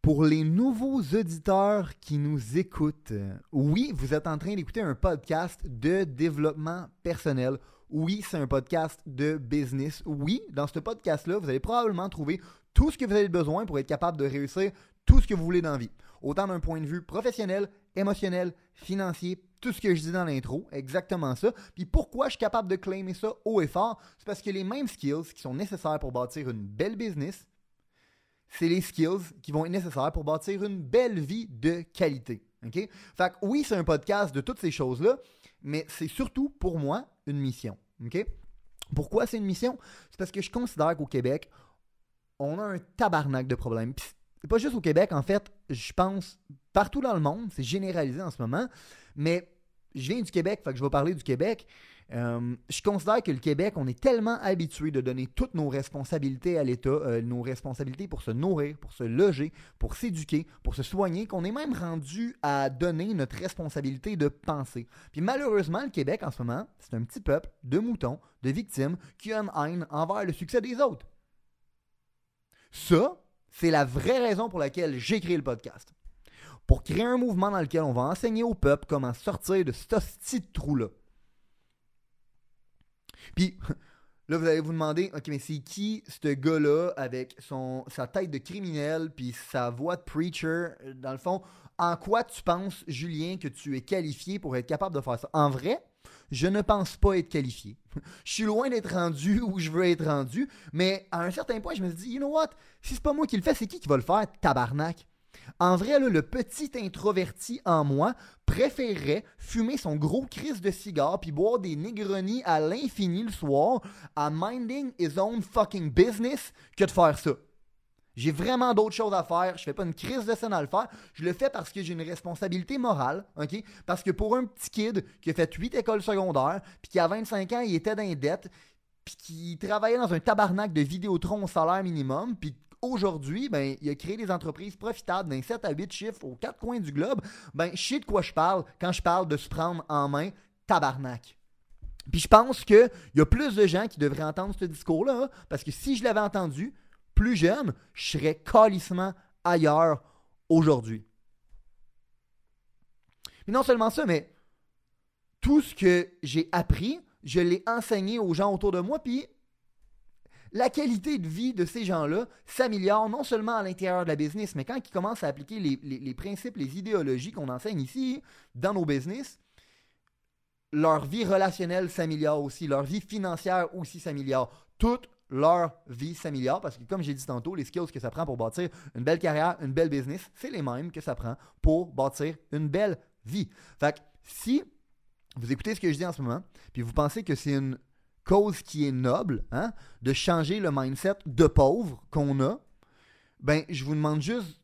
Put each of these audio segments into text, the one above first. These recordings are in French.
Pour les nouveaux auditeurs qui nous écoutent, oui, vous êtes en train d'écouter un podcast de développement personnel. Oui, c'est un podcast de business. Oui, dans ce podcast-là, vous allez probablement trouver tout ce que vous avez besoin pour être capable de réussir tout ce que vous voulez dans la vie. Autant d'un point de vue professionnel, émotionnel, financier, tout ce que je dis dans l'intro, exactement ça. Puis pourquoi je suis capable de claimer ça haut et fort? C'est parce que les mêmes skills qui sont nécessaires pour bâtir une belle business, c'est les skills qui vont être nécessaires pour bâtir une belle vie de qualité. OK? Fait que oui, c'est un podcast de toutes ces choses-là, mais c'est surtout pour moi une mission. OK? Pourquoi c'est une mission? C'est parce que je considère qu'au Québec, on a un tabarnak de problèmes. C'est pas juste au Québec, en fait, je pense partout dans le monde, c'est généralisé en ce moment, mais je viens du Québec, fait que je vais parler du Québec. Euh, je considère que le Québec, on est tellement habitué de donner toutes nos responsabilités à l'État, euh, nos responsabilités pour se nourrir, pour se loger, pour s'éduquer, pour se soigner, qu'on est même rendu à donner notre responsabilité de penser. Puis malheureusement, le Québec en ce moment, c'est un petit peuple de moutons, de victimes, qui a une haine envers le succès des autres. Ça, c'est la vraie raison pour laquelle j'ai créé le podcast. Pour créer un mouvement dans lequel on va enseigner au peuple comment sortir de ce petit trou-là. Puis, là, vous allez vous demander, OK, mais c'est qui ce gars-là avec sa tête de criminel puis sa voix de preacher? Dans le fond, en quoi tu penses, Julien, que tu es qualifié pour être capable de faire ça? En vrai, je ne pense pas être qualifié. je suis loin d'être rendu où je veux être rendu, mais à un certain point, je me suis dit, you know what? Si c'est pas moi qui le fais, c'est qui qui va le faire? Tabarnak? En vrai, le petit introverti en moi préférerait fumer son gros crise de cigare puis boire des Negroni à l'infini le soir à minding his own fucking business que de faire ça. J'ai vraiment d'autres choses à faire. Je fais pas une crise de scène à le faire. Je le fais parce que j'ai une responsabilité morale, OK? Parce que pour un petit kid qui a fait 8 écoles secondaires, puis qui a 25 ans, il était dans les dettes, puis qui travaillait dans un tabarnak de Vidéotron au salaire minimum, puis aujourd'hui, ben, il a créé des entreprises profitables d'un 7 à 8 chiffres aux quatre coins du globe. Ben, je sais de quoi je parle quand je parle de se prendre en main tabarnak. Puis je pense qu'il y a plus de gens qui devraient entendre ce discours-là, hein, parce que si je l'avais entendu plus jeune, je serais calissement ailleurs aujourd'hui. Mais non seulement ça, mais tout ce que j'ai appris, je l'ai enseigné aux gens autour de moi, puis la qualité de vie de ces gens-là s'améliore non seulement à l'intérieur de la business, mais quand ils commencent à appliquer les, principes, les idéologies qu'on enseigne ici dans nos business, leur vie relationnelle s'améliore aussi, leur vie financière aussi s'améliore. Toute leur vie s'améliore parce que, comme j'ai dit tantôt, les skills que ça prend pour bâtir une belle carrière, une belle business, c'est les mêmes que ça prend pour bâtir une belle vie. Fait que si vous écoutez ce que je dis en ce moment, puis vous pensez que c'est une cause qui est noble, hein, de changer le mindset de pauvre qu'on a, ben, je vous demande juste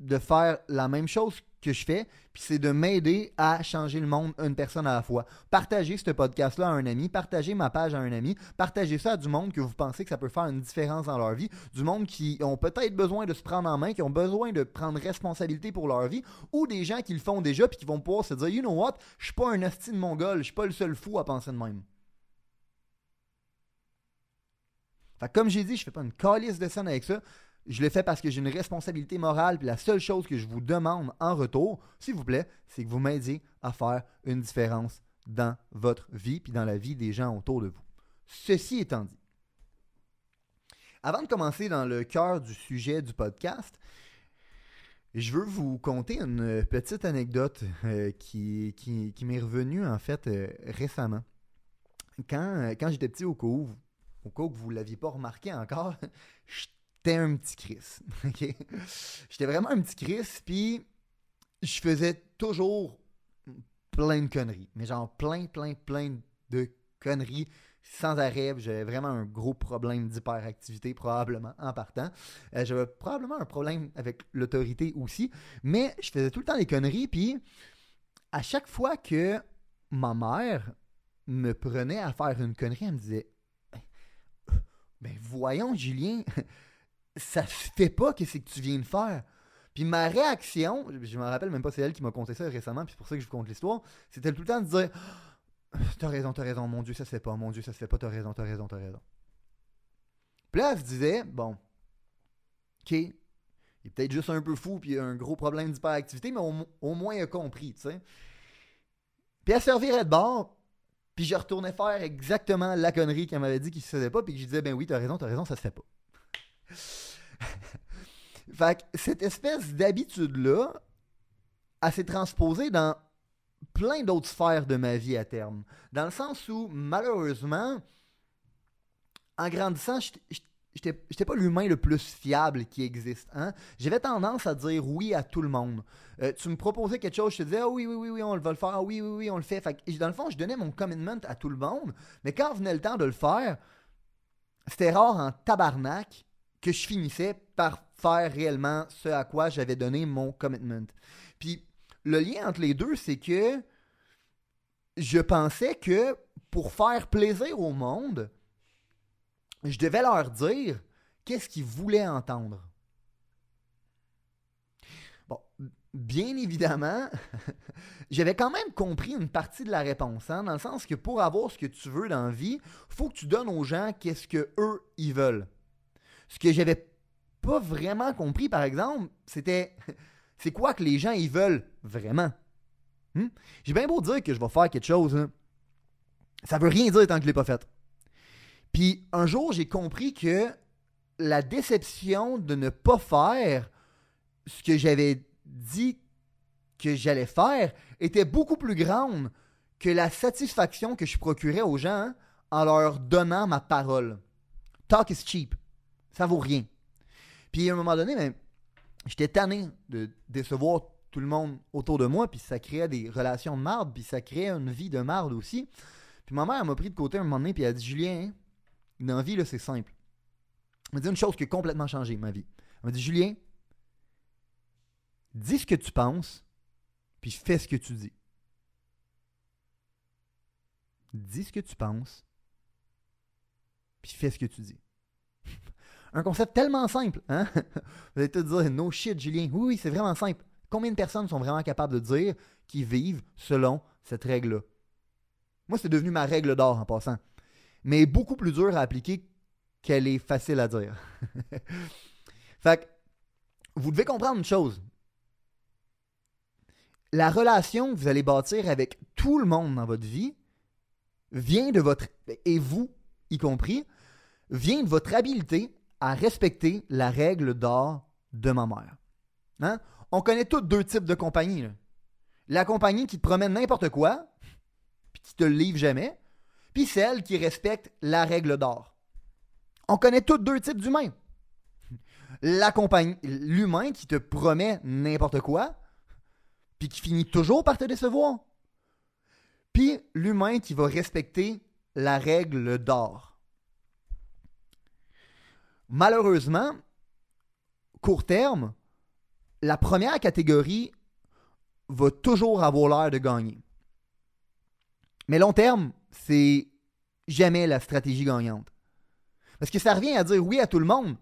de faire la même chose que je fais, puis c'est de m'aider à changer le monde une personne à la fois. Partagez ce podcast-là à un ami, partagez ma page à un ami, partagez ça à du monde que vous pensez que ça peut faire une différence dans leur vie, du monde qui ont peut-être besoin de se prendre en main, qui ont besoin de prendre responsabilité pour leur vie, ou des gens qui le font déjà puis qui vont pouvoir se dire, you know what, je suis pas un de mongol, je suis pas le seul fou à penser de même. Comme j'ai dit, je fais pas une calice de scène avec ça. Je le fais parce que j'ai une responsabilité morale. Puis la seule chose que je vous demande en retour, s'il vous plaît, c'est que vous m'aidiez à faire une différence dans votre vie puis dans la vie des gens autour de vous. Ceci étant dit, avant de commencer dans le cœur du sujet du podcast, je veux vous conter une petite anecdote euh, qui, m'est revenue en fait euh, récemment. Quand, quand j'étais petit au cours, au cas où vous ne l'aviez pas remarqué encore, j'étais un petit Chris. J'étais vraiment un petit Chris, puis je faisais toujours plein de conneries. Mais genre plein, plein, plein de conneries sans arrêt. J'avais vraiment un gros problème d'hyperactivité, probablement, en partant. Euh, j'avais probablement un problème avec l'autorité aussi. Mais je faisais tout le temps des conneries. Puis, à chaque fois que ma mère me prenait à faire une connerie, elle me disait Ben, voyons, Julien, ça se fait pas que c'est que tu viens de faire. Puis ma réaction, je me rappelle même pas, c'est elle qui m'a conté ça récemment, puis c'est pour ça que je vous conte l'histoire, c'était tout le temps de dire T'as raison, t'as raison, mon Dieu, ça se fait pas, mon Dieu, ça se fait pas, t'as raison, t'as raison, t'as raison. Puis là, elle se disait, bon, ok, il est peut-être juste un peu fou, puis il a un gros problème d'hyperactivité, mais au, moins il a compris, tu sais. Puis elle servirait de bord, puis je retournais faire exactement la connerie qu'elle m'avait dit qu'il se faisait pas, puis que je disais, ben oui, t'as raison, t'as raison, ça se fait pas. fait que cette espèce d'habitude-là, elle s'est transposée dans plein d'autres sphères de ma vie à terme. Dans le sens où, malheureusement, en grandissant, j'étais pas l'humain le plus fiable qui existe. Hein? J'avais tendance à dire oui à tout le monde. Euh, tu me proposais quelque chose, je te disais ah oui, oui, oui, oui, on va le faire, ah oui, oui, oui, on le fait. fait dans le fond, je donnais mon commitment à tout le monde, mais quand venait le temps de le faire, c'était rare en tabarnak que je finissais par faire réellement ce à quoi j'avais donné mon commitment. Puis le lien entre les deux, c'est que je pensais que pour faire plaisir au monde, je devais leur dire qu'est-ce qu'ils voulaient entendre. Bon, bien évidemment, j'avais quand même compris une partie de la réponse, hein, dans le sens que pour avoir ce que tu veux dans la vie, faut que tu donnes aux gens qu'est-ce que eux ils veulent. Ce que j'avais pas vraiment compris, par exemple, c'était c'est quoi que les gens ils veulent vraiment? Hmm? J'ai bien beau dire que je vais faire quelque chose, hein. ça veut rien dire tant que je l'ai pas fait. Puis un jour, j'ai compris que la déception de ne pas faire ce que j'avais dit que j'allais faire était beaucoup plus grande que la satisfaction que je procurais aux gens en leur donnant ma parole. Talk is cheap. Ça vaut rien. Puis à un moment donné, ben, j'étais tanné de décevoir tout le monde autour de moi, puis ça créait des relations de marde, puis ça créait une vie de marde aussi. Puis ma mère m'a pris de côté un moment donné, puis elle a dit Julien, une vie, là, c'est simple. Elle m'a dit une chose qui a complètement changé ma vie. Elle m'a dit Julien, dis ce que tu penses, puis fais ce que tu dis. Dis ce que tu penses, puis fais ce que tu dis. Un concept tellement simple, hein? Vous allez te dire, no shit, Julien. Oui, oui, c'est vraiment simple. Combien de personnes sont vraiment capables de dire qu'ils vivent selon cette règle-là? Moi, c'est devenu ma règle d'or en passant. Mais beaucoup plus dur à appliquer qu'elle est facile à dire. fait vous devez comprendre une chose. La relation que vous allez bâtir avec tout le monde dans votre vie vient de votre, et vous y compris, vient de votre habileté à respecter la règle d'or de ma mère. Hein? On connaît tous deux types de compagnies. La compagnie qui te promène n'importe quoi, puis qui te le livre jamais, puis celle qui respecte la règle d'or. On connaît tous deux types d'humains. L'humain qui te promet n'importe quoi, puis qui finit toujours par te décevoir. Puis l'humain qui va respecter la règle d'or. Malheureusement, court terme, la première catégorie va toujours avoir l'air de gagner. Mais long terme, c'est jamais la stratégie gagnante. Parce que ça revient à dire oui à tout le monde.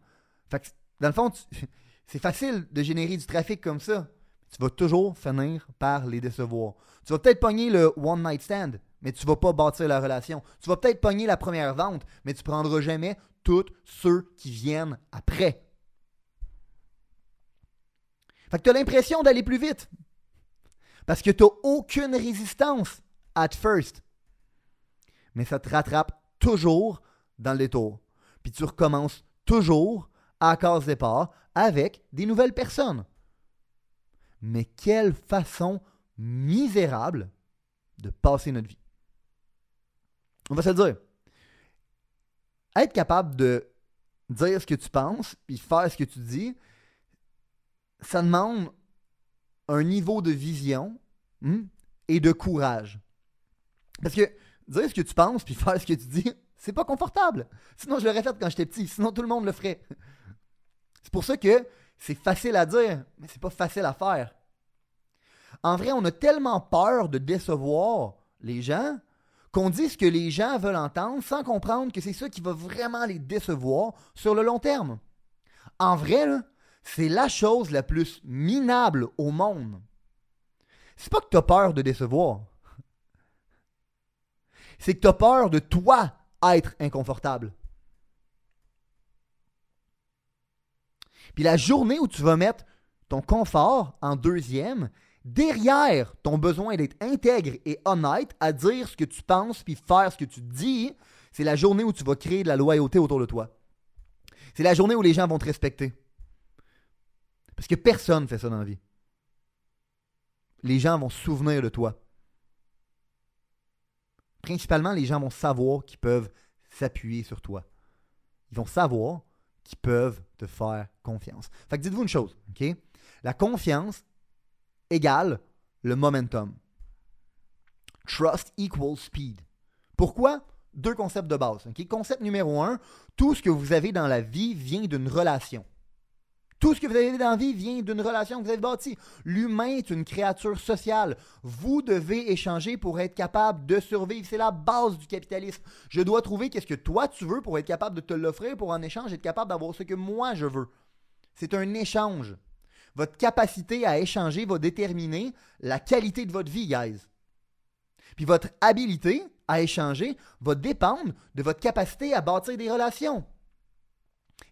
Dans le fond, c'est facile de générer du trafic comme ça. Tu vas toujours finir par les décevoir. Tu vas peut-être pogner le one night stand, mais tu vas pas bâtir la relation. Tu vas peut-être pogner la première vente, mais tu prendras jamais tous ceux qui viennent après. Fait que tu as l'impression d'aller plus vite. Parce que tu n'as aucune résistance at first. Mais ça te rattrape toujours dans le détour. Puis tu recommences toujours à case départ avec des nouvelles personnes. Mais quelle façon misérable de passer notre vie. On va se le dire être capable de dire ce que tu penses, puis faire ce que tu dis, ça demande un niveau de vision hmm, et de courage. Parce que dire ce que tu penses, puis faire ce que tu dis, C'est pas confortable. Sinon, je l'aurais fait quand j'étais petit. Sinon, tout le monde le ferait. C'est pour ça que c'est facile à dire, mais c'est pas facile à faire. En vrai, on a tellement peur de décevoir les gens qu'on dit ce que les gens veulent entendre sans comprendre que c'est ça qui va vraiment les décevoir sur le long terme. En vrai, c'est la chose la plus minable au monde. C'est pas que tu as peur de décevoir. C'est que tu as peur de toi être inconfortable. Puis la journée où tu vas mettre ton confort en deuxième, derrière ton besoin d'être intègre et honnête à dire ce que tu penses puis faire ce que tu dis, c'est la journée où tu vas créer de la loyauté autour de toi. C'est la journée où les gens vont te respecter. Parce que personne ne fait ça dans la vie. Les gens vont se souvenir de toi. Principalement, les gens vont savoir qu'ils peuvent s'appuyer sur toi. Ils vont savoir qu'ils peuvent te faire confiance. Fait que dites-vous une chose, OK? La confiance égale le momentum. Trust equals speed. Pourquoi? Deux concepts de base. Concept numéro un, tout ce que vous avez dans la vie vient d'une relation. Tout ce que vous avez dans la vie vient d'une relation que vous avez bâtie. L'humain est une créature sociale. Vous devez échanger pour être capable de survivre. C'est la base du capitalisme. Je dois trouver qu'est-ce que toi tu veux pour être capable de te l'offrir, pour en échange être capable d'avoir ce que moi je veux. C'est un échange. Votre capacité à échanger va déterminer la qualité de votre vie, guys. Puis votre habilité à échanger va dépendre de votre capacité à bâtir des relations.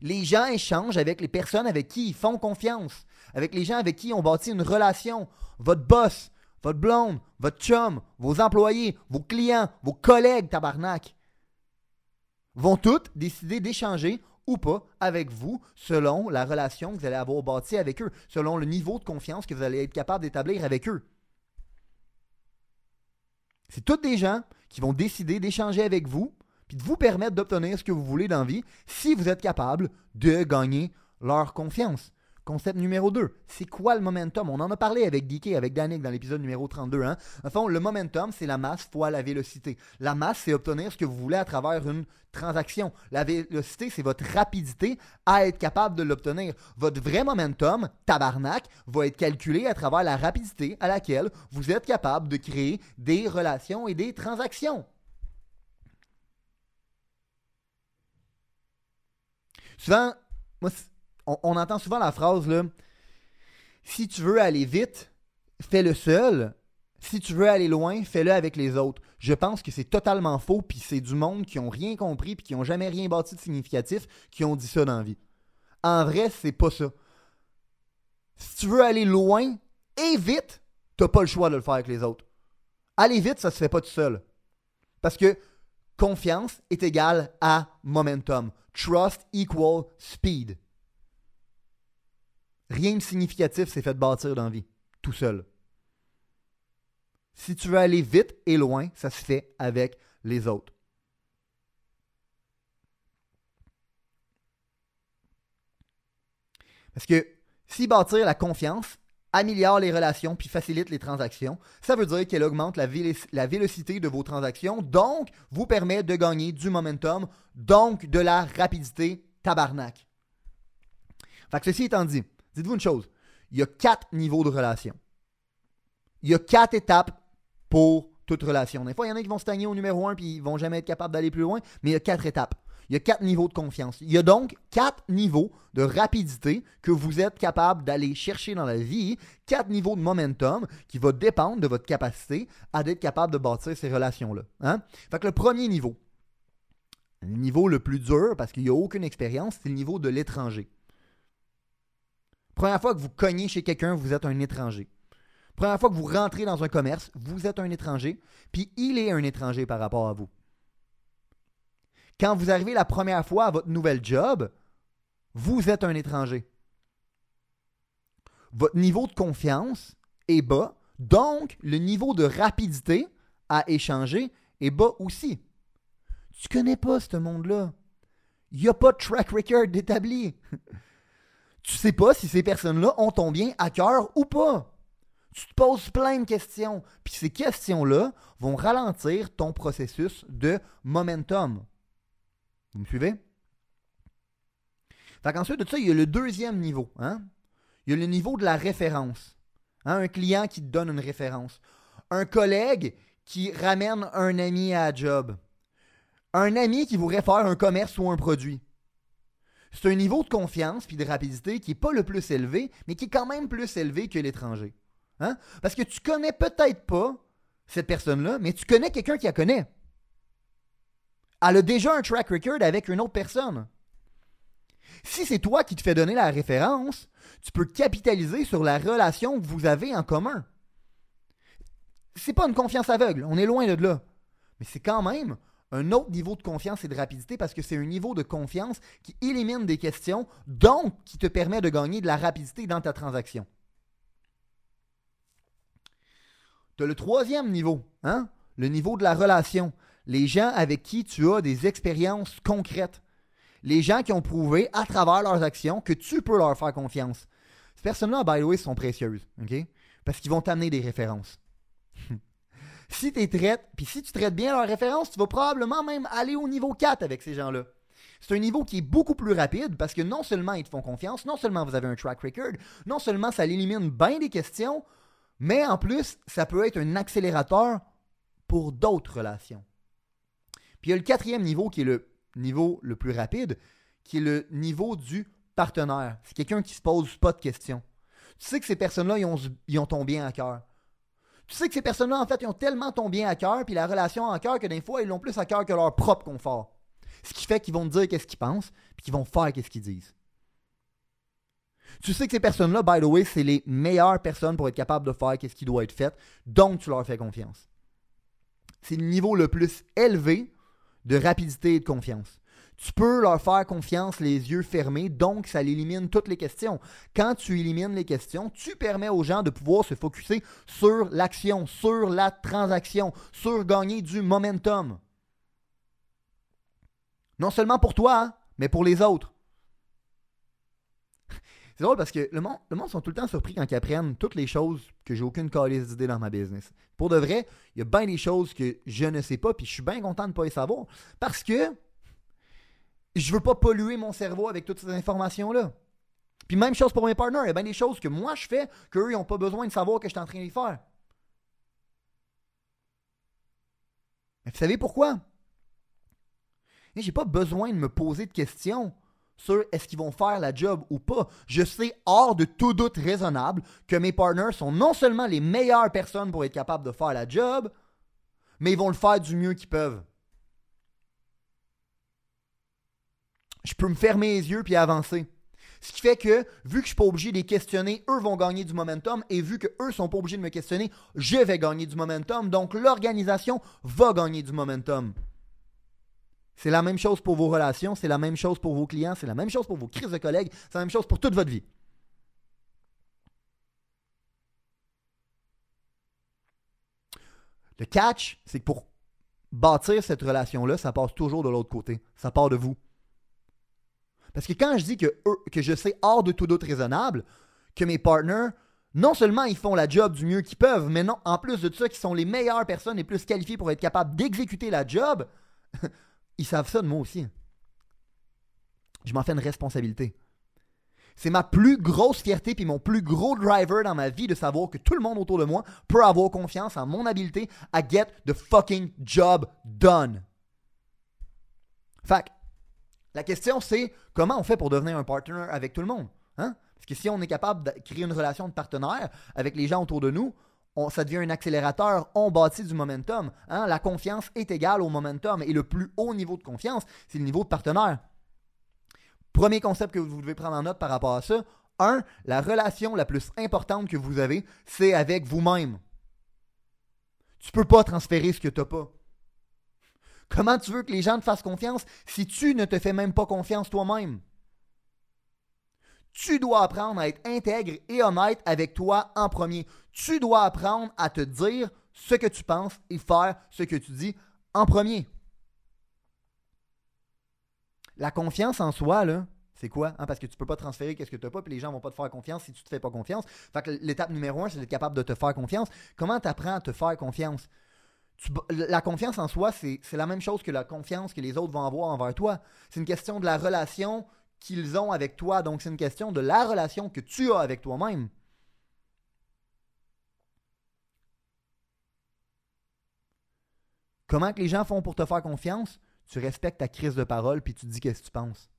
Les gens échangent avec les personnes avec qui ils font confiance, avec les gens avec qui on bâtit une relation. Votre boss, votre blonde, votre chum, vos employés, vos clients, vos collègues tabarnak vont toutes décider d'échanger ou pas avec vous selon la relation que vous allez avoir bâtie avec eux, selon le niveau de confiance que vous allez être capable d'établir avec eux. C'est toutes des gens qui vont décider d'échanger avec vous puis de vous permettre d'obtenir ce que vous voulez dans vie si vous êtes capable de gagner leur confiance. Concept numéro 2, c'est quoi le momentum? On en a parlé avec Geeky, avec Danick dans l'épisode numéro 32. Hein? Enfin, le momentum, c'est la masse fois la vélocité. La masse, c'est obtenir ce que vous voulez à travers une transaction. La vélocité, c'est votre rapidité à être capable de l'obtenir. Votre vrai momentum, tabarnak, va être calculé à travers la rapidité à laquelle vous êtes capable de créer des relations et des transactions. Souvent, moi, on, entend souvent la phrase là, si tu veux aller vite, fais-le seul. Si tu veux aller loin, fais-le avec les autres. Je pense que c'est totalement faux, puis c'est du monde qui ont rien compris, puis qui ont jamais rien bâti de significatif, qui ont dit ça dans la vie. En vrai, c'est pas ça. Si tu veux aller loin et vite, t'as pas le choix de le faire avec les autres. Aller vite, ça se fait pas tout seul. Parce que confiance est égale à momentum. Trust equal speed. Rien de significatif s'est fait bâtir dans la vie, tout seul. Si tu veux aller vite et loin, ça se fait avec les autres. Parce que si bâtir la confiance améliore les relations puis facilite les transactions, ça veut dire qu'elle augmente la, vélocité de vos transactions, donc vous permet de gagner du momentum, donc de la rapidité tabarnak. Fait que ceci étant dit, dites-vous une chose, il y a quatre niveaux de relation. Il y a quatre étapes pour toute relation. Des fois, il y en a qui vont stagner au numéro un puis ils vont jamais être capables d'aller plus loin, mais il y a quatre étapes. Il y a quatre niveaux de confiance. Il y a donc quatre niveaux de rapidité que vous êtes capable d'aller chercher dans la vie. Quatre niveaux de momentum qui vont dépendre de votre capacité à être capable de bâtir ces relations-là. Hein? Fait le premier niveau, le niveau le plus dur, parce qu'il n'y a aucune expérience, c'est le niveau de l'étranger. Première fois que vous cognez chez quelqu'un, vous êtes un étranger. Première fois que vous rentrez dans un commerce, vous êtes un étranger, puis il est un étranger par rapport à vous. Quand vous arrivez la première fois à votre nouvel job, vous êtes un étranger. Votre niveau de confiance est bas, donc le niveau de rapidité à échanger est bas aussi. Tu connais pas ce monde-là. Il n'y a pas de track record établi. tu sais pas si ces personnes-là ont ton bien à cœur ou pas. Tu te poses plein de questions. Puis ces questions-là vont ralentir ton processus de momentum. Vous me suivez? Fait qu'ensuite de ça, il y a le deuxième niveau. Hein? Il y a le niveau de la référence. Hein? Un client qui te donne une référence. Un collègue qui ramène un ami à la job. Un ami qui vous réfère un commerce ou un produit. C'est un niveau de confiance puis de rapidité qui n'est pas le plus élevé, mais qui est quand même plus élevé que l'étranger. Hein? Parce que tu connais peut-être pas cette personne-là, mais tu connais quelqu'un qui la connaît. Elle a déjà un track record avec une autre personne. Si c'est toi qui te fais donner la référence, tu peux capitaliser sur la relation que vous avez en commun. C'est pas une confiance aveugle, on est loin de là. Mais c'est quand même un autre niveau de confiance et de rapidité parce que c'est un niveau de confiance qui élimine des questions, donc qui te permet de gagner de la rapidité dans ta transaction. Tu as le troisième niveau, hein? le niveau de la relation. Les gens avec qui tu as des expériences concrètes. Les gens qui ont prouvé à travers leurs actions que tu peux leur faire confiance. Ces personnes-là, by the way, sont précieuses? Parce qu'ils vont t'amener des références. si tu traites, puis si tu traites bien leurs références, tu vas probablement même aller au niveau 4 avec ces gens-là. C'est un niveau qui est beaucoup plus rapide parce que non seulement ils te font confiance, non seulement vous avez un track record, non seulement ça élimine bien des questions, mais en plus, ça peut être un accélérateur pour d'autres relations. Puis il y a le quatrième niveau qui est le niveau le plus rapide, qui est le niveau du partenaire. C'est quelqu'un qui se pose pas de questions. Tu sais que ces personnes-là, ils ont, ils ont ton bien à cœur. Tu sais que ces personnes-là, en fait, ils ont tellement ton bien à cœur, puis la relation en cœur, que des fois, ils l'ont plus à cœur que leur propre confort. Ce qui fait qu'ils vont te dire qu'est-ce qu'ils pensent, puis qu'ils vont faire qu'est-ce qu'ils disent. Tu sais que ces personnes-là, by the way, c'est les meilleures personnes pour être capable de faire qu'est-ce qui doit être fait, donc tu leur fais confiance. C'est le niveau le plus élevé de rapidité et de confiance. Tu peux leur faire confiance les yeux fermés, donc ça élimine toutes les questions. Quand tu élimines les questions, tu permets aux gens de pouvoir se focuser sur l'action, sur la transaction, sur gagner du momentum. Non seulement pour toi, hein, mais pour les autres. C'est drôle parce que le monde, le monde sont tout le temps surpris quand ils apprennent toutes les choses que j'ai aucune calice d'idée dans ma business. Pour de vrai, il y a bien des choses que je ne sais pas, puis je suis bien content de ne pas les savoir. Parce que je veux pas polluer mon cerveau avec toutes ces informations-là. Puis même chose pour mes partenaires. Il y a bien des choses que moi je fais qu'eux, ils n'ont pas besoin de savoir que je suis en train de les faire. Vous savez pourquoi? J'ai pas besoin de me poser de questions sur est-ce qu'ils vont faire la job ou pas. Je sais hors de tout doute raisonnable que mes partners sont non seulement les meilleures personnes pour être capables de faire la job, mais ils vont le faire du mieux qu'ils peuvent. je peux me fermer les yeux puis avancer. Ce qui fait que, vu que je suis pas obligé de les questionner, eux vont gagner du momentum, et vu que eux sont pas obligés de me questionner, je vais gagner du momentum. Donc, l'organisation va gagner du momentum. C'est la même chose pour vos relations, c'est la même chose pour vos clients, c'est la même chose pour vos crises de collègues, c'est la même chose pour toute votre vie. Le catch, c'est que pour bâtir cette relation-là, ça passe toujours de l'autre côté. Ça part de vous. Parce que quand je dis que, que je sais hors de tout doute raisonnable que mes partners, non seulement ils font la job du mieux qu'ils peuvent, mais non, en plus de ça, qu'ils sont les meilleures personnes les plus qualifiées pour être capables d'exécuter la job, ils savent ça de moi aussi. Je m'en fais une responsabilité. C'est ma plus grosse fierté puis mon plus gros driver dans ma vie de savoir que tout le monde autour de moi peut avoir confiance en mon habileté à get the fucking job done. Fait la question, c'est comment on fait pour devenir un partner avec tout le monde? Hein? Parce que si on est capable de créer une relation de partenaire avec les gens autour de nous, ça devient un accélérateur, on bâtit du momentum. Hein? La confiance est égale au momentum et le plus haut niveau de confiance, c'est le niveau de partenaire. Premier concept que vous devez prendre en note par rapport à ça. Un, la relation la plus importante que vous avez, c'est avec vous-même. Tu ne peux pas transférer ce que tu n'as pas. Comment tu veux que les gens te fassent confiance si tu ne te fais même pas confiance toi-même? Tu dois apprendre à être intègre et honnête avec toi en premier. Tu dois apprendre à te dire ce que tu penses et faire ce que tu dis en premier. La confiance en soi, c'est quoi? Hein, parce que tu ne peux pas transférer qu'est-ce que tu n'as pas, puis les gens vont pas te faire confiance si tu ne te fais pas confiance. Fait l'étape numéro un, c'est d'être capable de te faire confiance. Comment tu apprends à te faire confiance? la confiance en soi, c'est la même chose que la confiance que les autres vont avoir envers toi. C'est une question de la relation qu'ils ont avec toi. Donc, c'est une question de la relation que tu as avec toi-même. Comment que les gens font pour te faire confiance? Tu respectes ta crise de parole puis tu dis qu'est-ce que tu penses.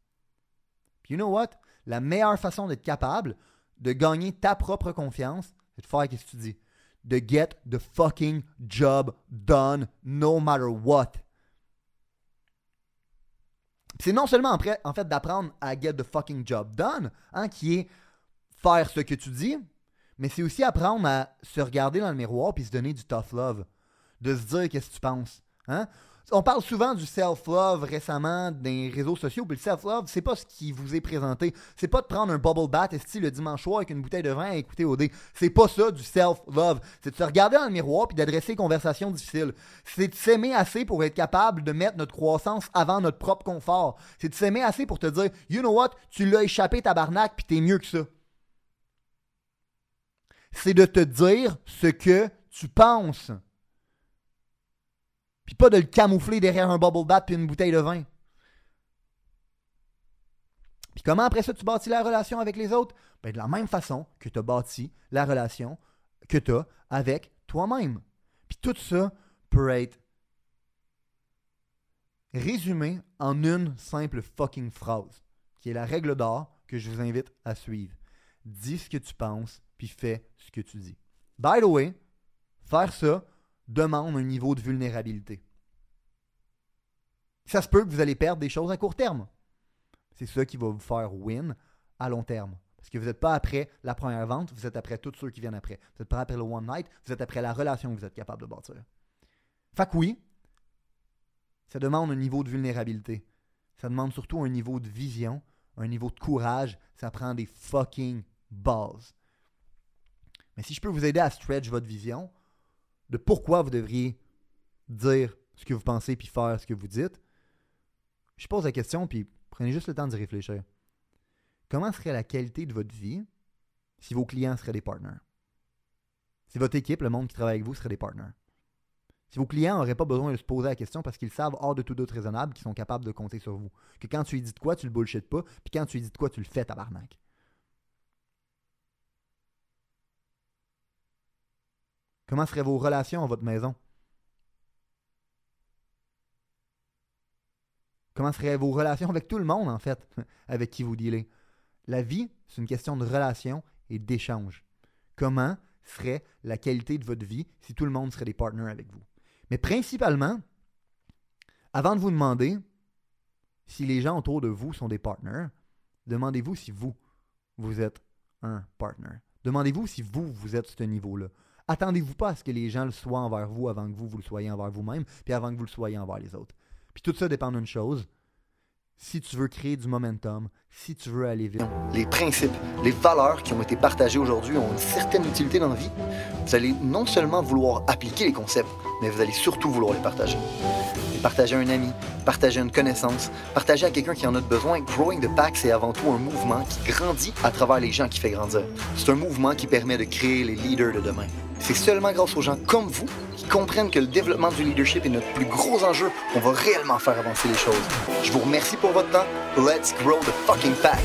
Puis you know what? La meilleure façon d'être capable de gagner ta propre confiance, c'est de faire qu'est-ce que tu dis? De get the fucking job done no matter what. C'est non seulement en fait d'apprendre à get the fucking job done, hein, qui est faire ce que tu dis, mais c'est aussi apprendre à se regarder dans le miroir puis se donner du tough love, de se dire qu'est-ce que tu penses. Hein? On parle souvent du self-love récemment des réseaux sociaux, puis le self-love, c'est pas ce qui vous est présenté. C'est pas de prendre un bubble bath esti, le dimanche soir avec une bouteille de vin et écouter OD. C'est pas ça du self-love. C'est de se regarder dans le miroir puis d'adresser des conversations difficiles. C'est de s'aimer assez pour être capable de mettre notre croissance avant notre propre confort. C'est de s'aimer assez pour te dire, you know what, tu l'as échappé tabarnak puis t'es mieux que ça. C'est de te dire ce que tu penses. Puis pas de le camoufler derrière un bubble bath puis une bouteille de vin. Puis comment après ça tu bâtis la relation avec les autres? Ben de la même façon que tu as bâti la relation que tu as avec toi-même. Puis tout ça peut être résumé en une simple fucking phrase, qui est la règle d'or que je vous invite à suivre. Dis ce que tu penses, puis fais ce que tu dis. By the way, faire ça demande un niveau de vulnérabilité. Ça se peut que vous allez perdre des choses à court terme. C'est ça qui va vous faire win à long terme. Parce que vous n'êtes pas après la première vente, vous êtes après tous ceux qui viennent après. Vous n'êtes pas après le one night, vous êtes après la relation que vous êtes capable de bâtir. Fait que oui, ça demande un niveau de vulnérabilité. Ça demande surtout un niveau de vision, un niveau de courage. Ça prend des fucking balls. Mais si je peux vous aider à stretch votre vision, de pourquoi vous devriez dire ce que vous pensez puis faire ce que vous dites, je pose la question puis prenez juste le temps d'y réfléchir. Comment serait la qualité de votre vie si vos clients seraient des partners? Si votre équipe, le monde qui travaille avec vous, serait des partners? Si vos clients n'auraient pas besoin de se poser la question parce qu'ils savent hors de tout doute raisonnable qu'ils sont capables de compter sur vous. Que quand tu lui dis de quoi, tu le bullshit pas, puis quand tu lui dis de quoi, tu le fais tabarnak. Comment seraient vos relations à votre maison? Comment seraient vos relations avec tout le monde, en fait, avec qui vous dealez? La vie, c'est une question de relation et d'échange. Comment serait la qualité de votre vie si tout le monde serait des partners avec vous? Mais principalement, avant de vous demander si les gens autour de vous sont des partners, demandez-vous si vous, vous êtes un partner. Demandez-vous si vous, vous êtes ce niveau-là. Attendez-vous pas à ce que les gens le soient envers vous avant que vous, vous le soyez envers vous-même, puis avant que vous le soyez envers les autres. Puis tout ça dépend d'une chose. Si tu veux créer du momentum, si tu veux aller vite. Les principes, les valeurs qui ont été partagées aujourd'hui ont une certaine utilité dans la vie. Vous allez non seulement vouloir appliquer les concepts, mais vous allez surtout vouloir les partager. Partager un ami, partager une connaissance, partager à quelqu'un qui en a besoin. Growing the Pack, c'est avant tout un mouvement qui grandit à travers les gens qui fait grandir. C'est un mouvement qui permet de créer les leaders de demain. C'est seulement grâce aux gens comme vous qui comprennent que le développement du leadership est notre plus gros enjeu qu'on va réellement faire avancer les choses. Je vous remercie pour votre temps. Let's grow the fucking pack.